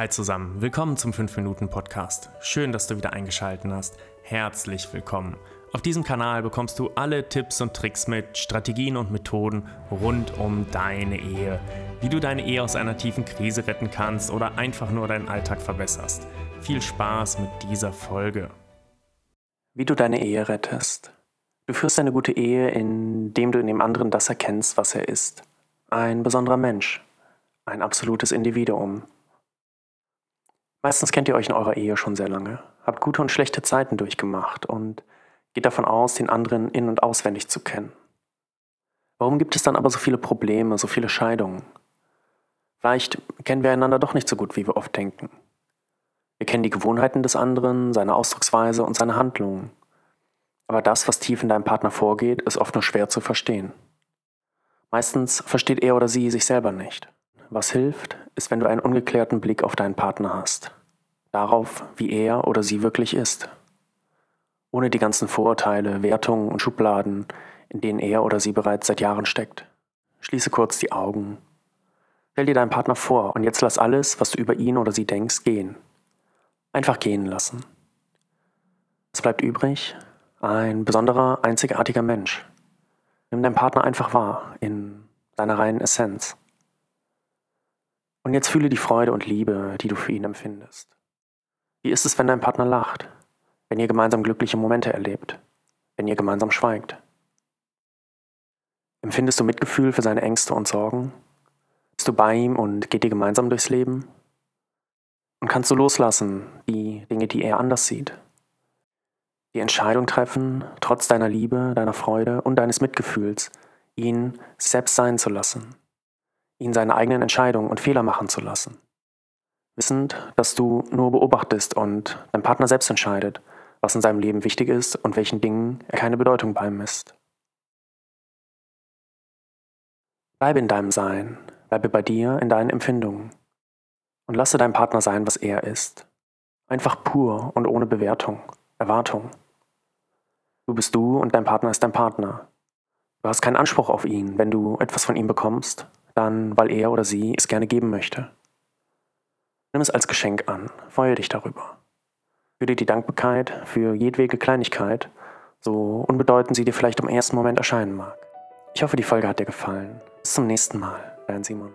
Hi zusammen, willkommen zum 5-Minuten-Podcast. Schön, dass du wieder eingeschaltet hast. Herzlich willkommen. Auf diesem Kanal bekommst du alle Tipps und Tricks mit, Strategien und Methoden rund um deine Ehe. Wie du deine Ehe aus einer tiefen Krise retten kannst oder einfach nur deinen Alltag verbesserst. Viel Spaß mit dieser Folge. Wie du deine Ehe rettest. Du führst eine gute Ehe, indem du in dem anderen das erkennst, was er ist. Ein besonderer Mensch. Ein absolutes Individuum Meistens kennt ihr euch in eurer Ehe schon sehr lange, habt gute und schlechte Zeiten durchgemacht und geht davon aus, den anderen in- und auswendig zu kennen. Warum gibt es dann aber so viele Probleme, so viele Scheidungen? Vielleicht kennen wir einander doch nicht so gut, wie wir oft denken. Wir kennen die Gewohnheiten des anderen, seine Ausdrucksweise und seine Handlungen. Aber das, was tief in deinem Partner vorgeht, ist oft nur schwer zu verstehen. Meistens versteht er oder sie sich selber nicht. Was hilft, ist, wenn du einen ungeklärten Blick auf deinen Partner hast. Darauf, wie er oder sie wirklich ist. Ohne die ganzen Vorurteile, Wertungen und Schubladen, in denen er oder sie bereits seit Jahren steckt. Schließe kurz die Augen. Stell dir deinen Partner vor und jetzt lass alles, was du über ihn oder sie denkst, gehen. Einfach gehen lassen. Was bleibt übrig? Ein besonderer, einzigartiger Mensch. Nimm deinen Partner einfach wahr, in seiner reinen Essenz. Und jetzt fühle die Freude und Liebe, die du für ihn empfindest. Wie ist es, wenn dein Partner lacht? Wenn ihr gemeinsam glückliche Momente erlebt? Wenn ihr gemeinsam schweigt? Empfindest du Mitgefühl für seine Ängste und Sorgen? Bist du bei ihm und geht ihr gemeinsam durchs Leben? Und kannst du loslassen, die Dinge, die er anders sieht? Die Entscheidung treffen, trotz deiner Liebe, deiner Freude und deines Mitgefühls, ihn selbst sein zu lassen ihn seine eigenen Entscheidungen und Fehler machen zu lassen. Wissend, dass du nur beobachtest und dein Partner selbst entscheidet, was in seinem Leben wichtig ist und welchen Dingen er keine Bedeutung beimisst. Bleibe in deinem Sein, bleibe bei dir in deinen Empfindungen und lasse deinem Partner sein, was er ist. Einfach pur und ohne Bewertung, Erwartung. Du bist du und dein Partner ist dein Partner. Du hast keinen Anspruch auf ihn, wenn du etwas von ihm bekommst, dann weil er oder sie es gerne geben möchte. Nimm es als Geschenk an, freue dich darüber. Fühle die Dankbarkeit für jedwege Kleinigkeit, so unbedeutend sie dir vielleicht im ersten Moment erscheinen mag. Ich hoffe, die Folge hat dir gefallen. Bis zum nächsten Mal, dein Simon.